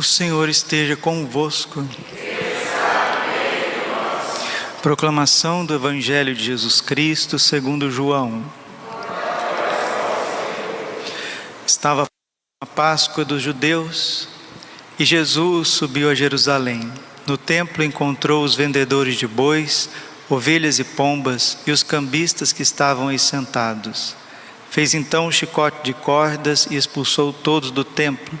O Senhor esteja convosco. Proclamação do Evangelho de Jesus Cristo segundo João. Estava a Páscoa dos judeus e Jesus subiu a Jerusalém. No templo encontrou os vendedores de bois, ovelhas e pombas e os cambistas que estavam aí sentados. Fez então um chicote de cordas e expulsou todos do templo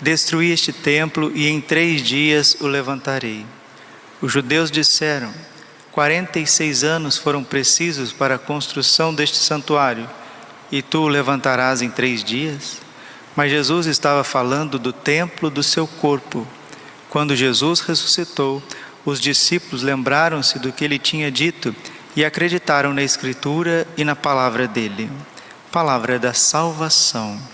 Destruí este templo e em três dias o levantarei. Os judeus disseram: 46 anos foram precisos para a construção deste santuário, e tu o levantarás em três dias? Mas Jesus estava falando do templo do seu corpo. Quando Jesus ressuscitou, os discípulos lembraram-se do que ele tinha dito e acreditaram na Escritura e na palavra dele. Palavra da salvação.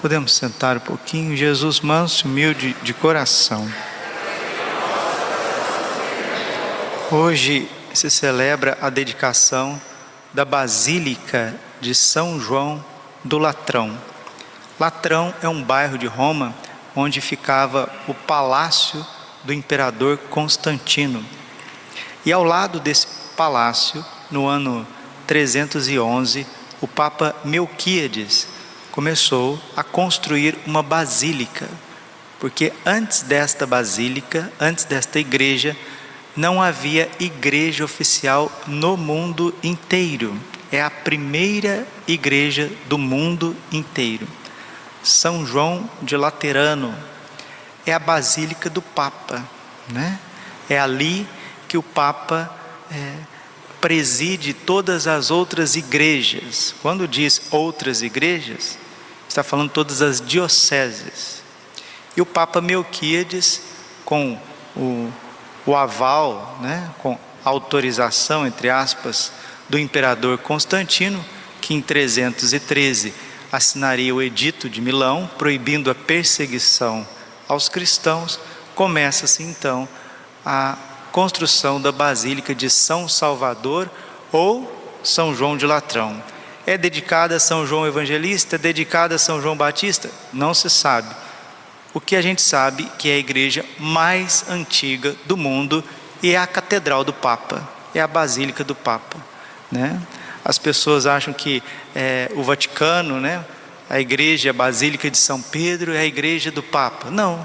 Podemos sentar um pouquinho. Jesus manso, humilde de coração. Hoje se celebra a dedicação da Basílica de São João do Latrão. Latrão é um bairro de Roma onde ficava o palácio do imperador Constantino. E ao lado desse palácio, no ano 311, o Papa Melquíades começou a construir uma basílica, porque antes desta basílica, antes desta igreja, não havia igreja oficial no mundo inteiro. É a primeira igreja do mundo inteiro. São João de Laterano é a basílica do Papa, né? É ali que o Papa é, preside todas as outras igrejas. Quando diz outras igrejas, está falando todas as dioceses. E o Papa Melquíades, com o, o aval, né, com autorização, entre aspas, do imperador Constantino, que em 313 assinaria o Edito de Milão, proibindo a perseguição aos cristãos, começa-se então a construção da Basílica de São Salvador ou São João de Latrão. É dedicada a São João Evangelista? É dedicada a São João Batista? Não se sabe. O que a gente sabe que é a igreja mais antiga do mundo e é a catedral do Papa, é a basílica do Papa, né? As pessoas acham que é, o Vaticano, né? A igreja, a Basílica de São Pedro é a igreja do Papa. Não.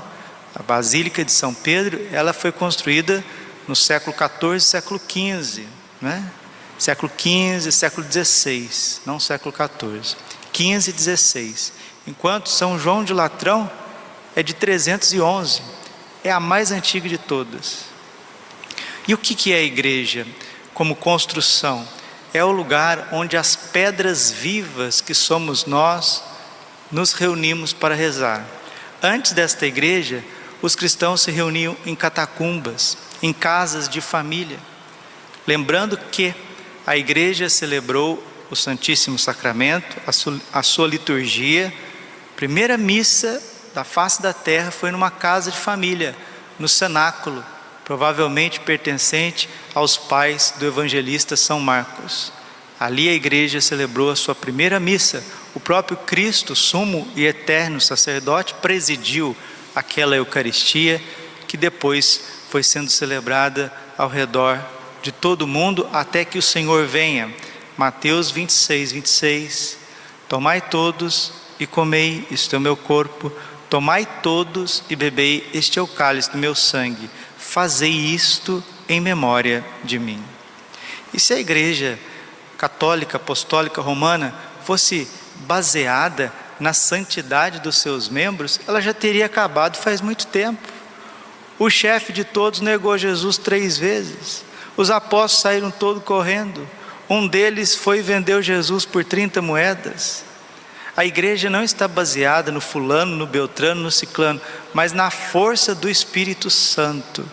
A Basílica de São Pedro, ela foi construída no século XIV, século XV, né? Século XV, século XVI, não século XIV. 15 e 16. Enquanto São João de Latrão é de 311, é a mais antiga de todas. E o que é a igreja como construção? É o lugar onde as pedras vivas que somos nós nos reunimos para rezar. Antes desta igreja, os cristãos se reuniam em catacumbas, em casas de família. Lembrando que a igreja celebrou o Santíssimo Sacramento, a sua, a sua liturgia. Primeira missa da face da terra foi numa casa de família, no cenáculo, provavelmente pertencente aos pais do evangelista São Marcos. Ali a igreja celebrou a sua primeira missa. O próprio Cristo, sumo e eterno sacerdote, presidiu aquela Eucaristia que depois foi sendo celebrada ao redor de todo mundo até que o Senhor venha. Mateus 26, 26. Tomai todos e comei, isto é o meu corpo, Tomai todos e bebei, este é o cálice do meu sangue. Fazei isto em memória de mim. E se a igreja católica, apostólica, romana fosse baseada na santidade dos seus membros, ela já teria acabado faz muito tempo. O chefe de todos negou Jesus três vezes. Os apóstolos saíram todos correndo. Um deles foi e vendeu Jesus por 30 moedas. A igreja não está baseada no fulano, no beltrano, no ciclano, mas na força do Espírito Santo.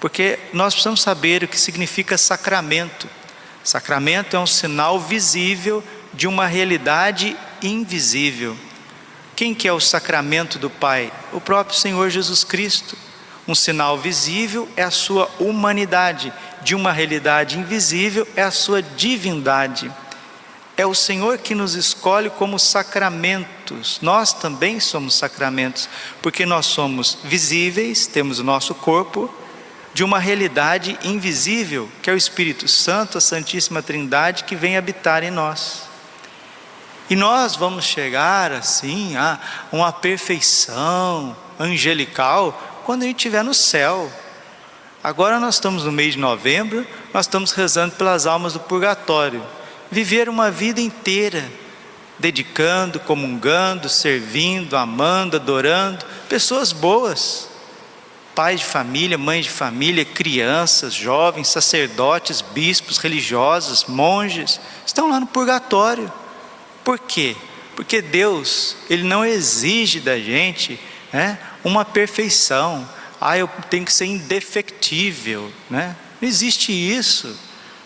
Porque nós precisamos saber o que significa sacramento. Sacramento é um sinal visível de uma realidade invisível. Quem que é o sacramento do Pai? O próprio Senhor Jesus Cristo. Um sinal visível é a sua humanidade, de uma realidade invisível é a sua divindade. É o Senhor que nos escolhe como sacramentos. Nós também somos sacramentos, porque nós somos visíveis, temos o nosso corpo, de uma realidade invisível, que é o Espírito Santo, a Santíssima Trindade, que vem habitar em nós. E nós vamos chegar assim a uma perfeição angelical quando a gente estiver no céu. Agora nós estamos no mês de novembro, nós estamos rezando pelas almas do purgatório viver uma vida inteira, dedicando, comungando, servindo, amando, adorando, pessoas boas, pais de família, mães de família, crianças, jovens, sacerdotes, bispos, religiosos, monges, estão lá no purgatório. Por quê? Porque Deus, Ele não exige da gente né, uma perfeição. Ah, eu tenho que ser indefectível, né? Não existe isso.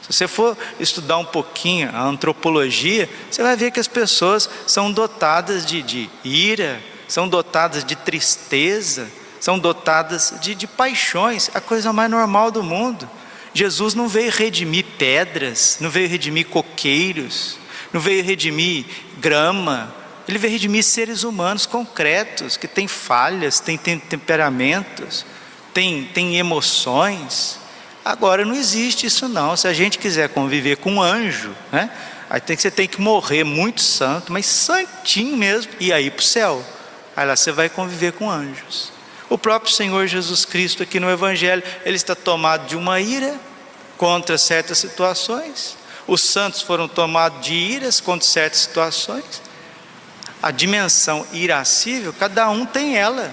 Se você for estudar um pouquinho a antropologia, você vai ver que as pessoas são dotadas de, de ira, são dotadas de tristeza, são dotadas de, de paixões, a coisa mais normal do mundo. Jesus não veio redimir pedras, não veio redimir coqueiros, não veio redimir grama, ele veio redimir seres humanos concretos, que têm falhas, têm, temperamentos, têm, têm emoções. Agora não existe isso não. Se a gente quiser conviver com um anjo, né? Aí tem que você tem que morrer muito santo, mas santinho mesmo, e aí para o céu. Aí lá você vai conviver com anjos. O próprio Senhor Jesus Cristo aqui no Evangelho, ele está tomado de uma ira contra certas situações. Os santos foram tomados de iras contra certas situações. A dimensão irascível, cada um tem ela.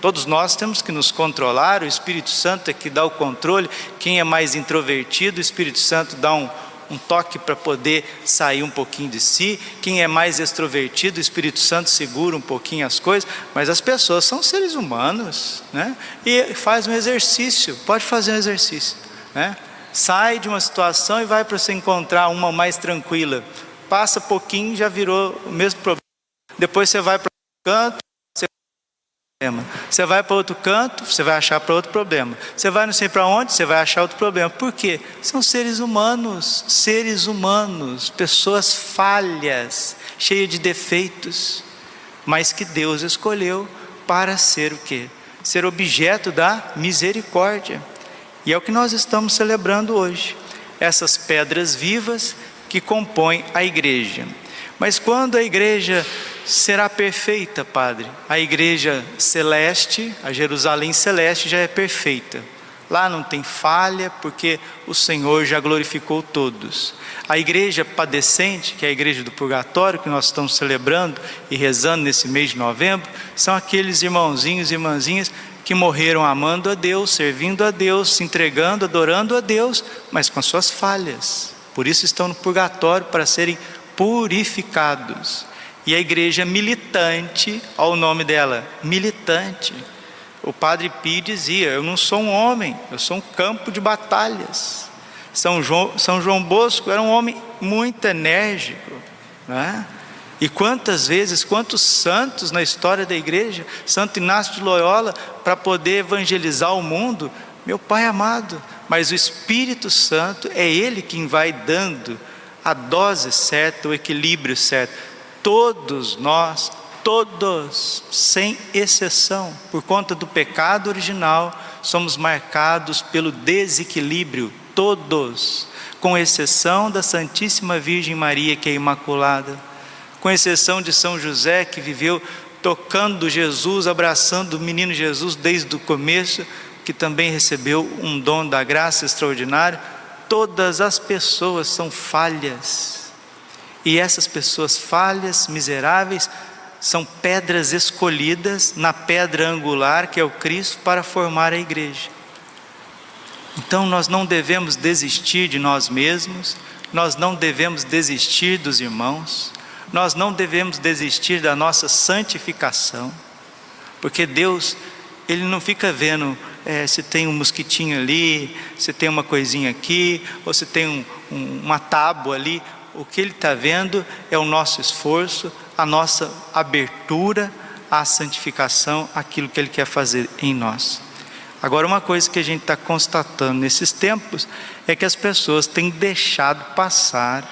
Todos nós temos que nos controlar, o Espírito Santo é que dá o controle. Quem é mais introvertido, o Espírito Santo dá um, um toque para poder sair um pouquinho de si. Quem é mais extrovertido, o Espírito Santo segura um pouquinho as coisas. Mas as pessoas são seres humanos, né? E faz um exercício, pode fazer um exercício, né? Sai de uma situação e vai para se encontrar uma mais tranquila. Passa pouquinho, já virou o mesmo problema. Depois você vai para o canto, você vai para outro canto, você vai achar para outro problema. Você vai não sei para onde, você vai achar outro problema. Por quê? São seres humanos, seres humanos, pessoas falhas, cheias de defeitos, mas que Deus escolheu para ser o quê? Ser objeto da misericórdia. E é o que nós estamos celebrando hoje. Essas pedras vivas que compõem a igreja. Mas quando a igreja será perfeita, Padre. A igreja celeste, a Jerusalém celeste já é perfeita. Lá não tem falha, porque o Senhor já glorificou todos. A igreja padecente, que é a igreja do purgatório, que nós estamos celebrando e rezando nesse mês de novembro, são aqueles irmãozinhos e irmãzinhas que morreram amando a Deus, servindo a Deus, se entregando, adorando a Deus, mas com as suas falhas. Por isso estão no purgatório para serem purificados. E a igreja militante, ao nome dela, militante. O padre Pio dizia: Eu não sou um homem, eu sou um campo de batalhas. São João, São João Bosco era um homem muito enérgico, né? E quantas vezes, quantos santos na história da igreja, Santo Inácio de Loyola, para poder evangelizar o mundo, meu Pai amado, mas o Espírito Santo é Ele quem vai dando a dose certa, o equilíbrio certo todos nós, todos, sem exceção, por conta do pecado original, somos marcados pelo desequilíbrio, todos, com exceção da Santíssima Virgem Maria, que é imaculada, com exceção de São José, que viveu tocando Jesus, abraçando o menino Jesus desde o começo, que também recebeu um dom da graça extraordinário. Todas as pessoas são falhas. E essas pessoas falhas, miseráveis, são pedras escolhidas na pedra angular que é o Cristo para formar a igreja. Então nós não devemos desistir de nós mesmos, nós não devemos desistir dos irmãos, nós não devemos desistir da nossa santificação, porque Deus, Ele não fica vendo é, se tem um mosquitinho ali, se tem uma coisinha aqui, ou se tem um, um, uma tábua ali. O que Ele está vendo é o nosso esforço, a nossa abertura à santificação, aquilo que Ele quer fazer em nós. Agora, uma coisa que a gente está constatando nesses tempos é que as pessoas têm deixado passar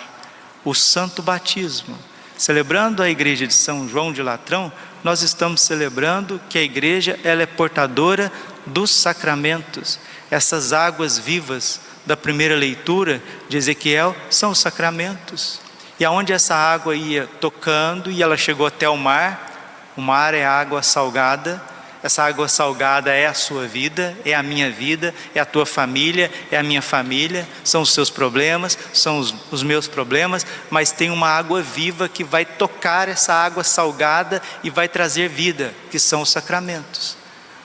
o santo batismo. Celebrando a igreja de São João de Latrão, nós estamos celebrando que a igreja ela é portadora dos sacramentos. Essas águas vivas da primeira leitura de Ezequiel são os sacramentos. E aonde essa água ia tocando e ela chegou até o mar, o mar é água salgada, essa água salgada é a sua vida, é a minha vida, é a tua família, é a minha família, são os seus problemas, são os, os meus problemas, mas tem uma água viva que vai tocar essa água salgada e vai trazer vida, que são os sacramentos.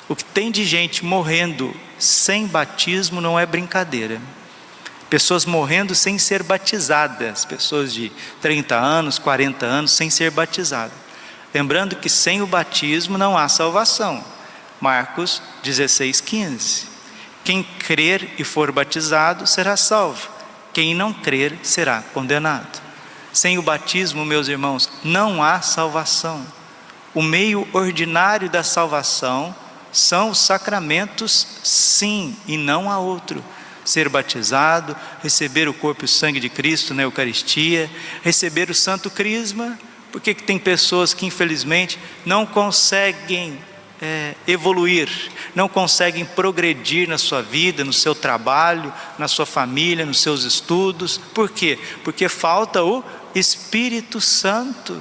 O que tem de gente morrendo sem batismo não é brincadeira. Pessoas morrendo sem ser batizadas, pessoas de 30 anos, 40 anos sem ser batizadas. Lembrando que sem o batismo não há salvação. Marcos 16, 15. Quem crer e for batizado será salvo, quem não crer será condenado. Sem o batismo, meus irmãos, não há salvação. O meio ordinário da salvação são os sacramentos, sim, e não há outro. Ser batizado, receber o corpo e o sangue de Cristo na Eucaristia, receber o Santo Crisma, por que, tem pessoas que infelizmente não conseguem é, evoluir, não conseguem progredir na sua vida, no seu trabalho, na sua família, nos seus estudos? Por quê? Porque falta o Espírito Santo.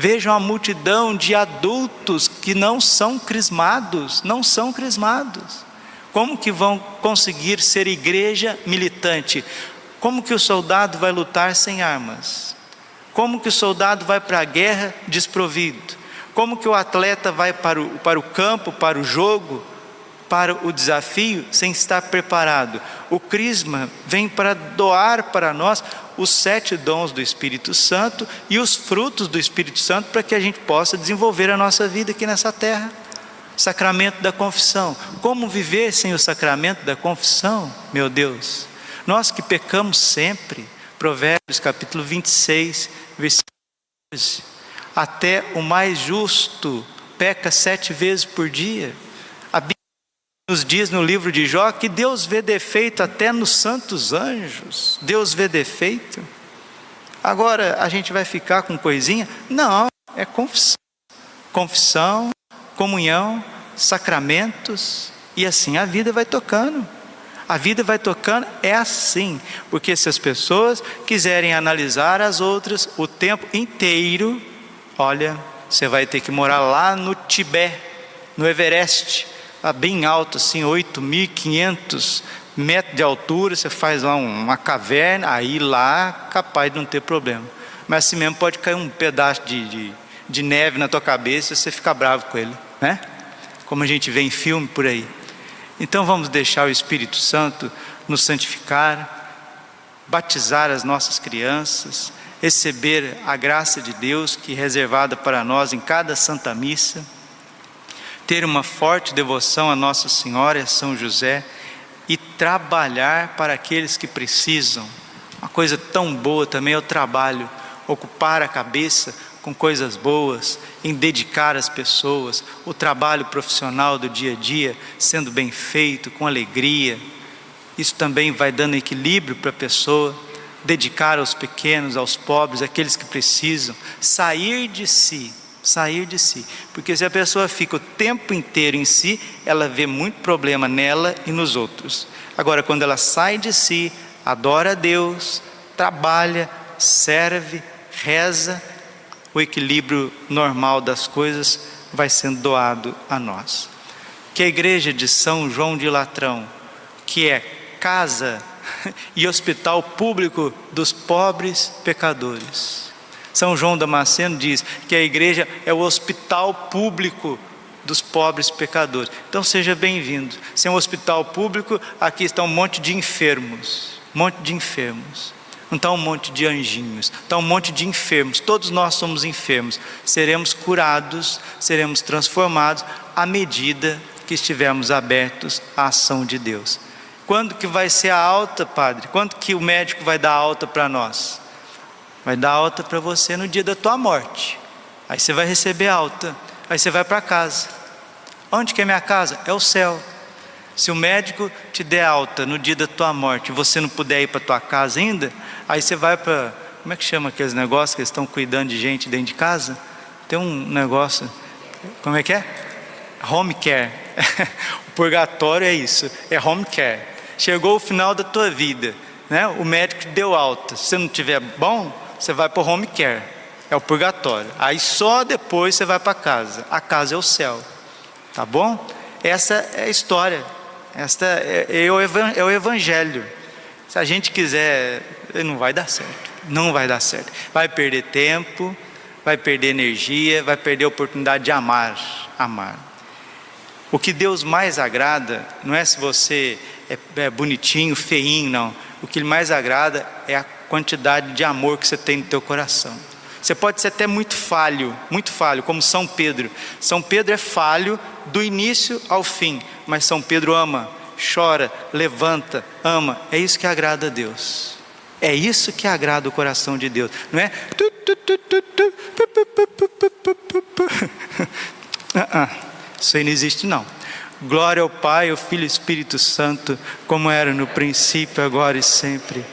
Vejam a multidão de adultos que não são crismados, não são crismados. Como que vão conseguir ser igreja militante? Como que o soldado vai lutar sem armas? Como que o soldado vai para a guerra desprovido? Como que o atleta vai para o, para o campo, para o jogo, para o desafio, sem estar preparado? O Crisma vem para doar para nós os sete dons do Espírito Santo e os frutos do Espírito Santo para que a gente possa desenvolver a nossa vida aqui nessa terra. Sacramento da confissão. Como viver sem o sacramento da confissão, meu Deus? Nós que pecamos sempre. Provérbios capítulo 26, versículo 12. Até o mais justo peca sete vezes por dia. Nos diz no livro de Jó que Deus vê defeito até nos santos anjos. Deus vê defeito. Agora a gente vai ficar com coisinha? Não, é confissão. Confissão, comunhão, sacramentos, e assim a vida vai tocando. A vida vai tocando, é assim, porque se as pessoas quiserem analisar as outras o tempo inteiro, olha, você vai ter que morar lá no Tibete, no Everest, bem alto, assim, 8.500 metros de altura, você faz lá uma caverna, aí lá capaz de não ter problema. Mas assim mesmo pode cair um pedaço de, de, de neve na tua cabeça e você fica bravo com ele, né? Como a gente vê em filme por aí. Então vamos deixar o Espírito Santo nos santificar, batizar as nossas crianças, receber a graça de Deus que é reservada para nós em cada Santa Missa, ter uma forte devoção a Nossa Senhora e a São José e trabalhar para aqueles que precisam. Uma coisa tão boa também é o trabalho, ocupar a cabeça com coisas boas, em dedicar as pessoas, o trabalho profissional do dia a dia sendo bem feito, com alegria. Isso também vai dando equilíbrio para a pessoa, dedicar aos pequenos, aos pobres, aqueles que precisam, sair de si, sair de si. Porque se a pessoa fica o tempo inteiro em si, ela vê muito problema nela e nos outros. Agora, quando ela sai de si, adora a Deus, trabalha, serve, reza, o equilíbrio normal das coisas vai sendo doado a nós. Que a igreja de São João de Latrão, que é casa e hospital público dos pobres pecadores. São João Damasceno diz que a igreja é o hospital público dos pobres pecadores. Então seja bem-vindo. Se é um hospital público, aqui está um monte de enfermos, um monte de enfermos. Não está um monte de anjinhos, está um monte de enfermos. Todos nós somos enfermos. Seremos curados, seremos transformados à medida que estivermos abertos à ação de Deus. Quando que vai ser a alta, padre? Quando que o médico vai dar alta para nós? Vai dar alta para você no dia da tua morte. Aí você vai receber alta. Aí você vai para casa. Onde que é minha casa? É o céu. Se o médico te der alta no dia da tua morte você não puder ir para tua casa ainda, aí você vai para. Como é que chama aqueles negócios que estão cuidando de gente dentro de casa? Tem um negócio. Como é que é? Home care. o purgatório é isso, é home care. Chegou o final da tua vida, né? O médico deu alta. Se você não tiver bom, você vai para o home care. É o purgatório. Aí só depois você vai para casa. A casa é o céu. Tá bom? Essa é a história. Esta é, é, o, é o evangelho. Se a gente quiser, não vai dar certo. Não vai dar certo. Vai perder tempo, vai perder energia, vai perder a oportunidade de amar. Amar. O que Deus mais agrada não é se você é, é bonitinho, feinho, não. O que Ele mais agrada é a quantidade de amor que você tem no teu coração. Você pode ser até muito falho, muito falho, como São Pedro. São Pedro é falho do início ao fim, mas São Pedro ama, chora, levanta, ama. É isso que agrada a Deus. É isso que agrada o coração de Deus, não é? Isso aí não existe não. Glória ao Pai, ao Filho e Espírito Santo, como era no princípio, agora e sempre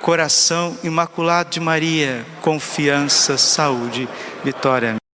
coração imaculado de Maria, confiança, saúde, vitória.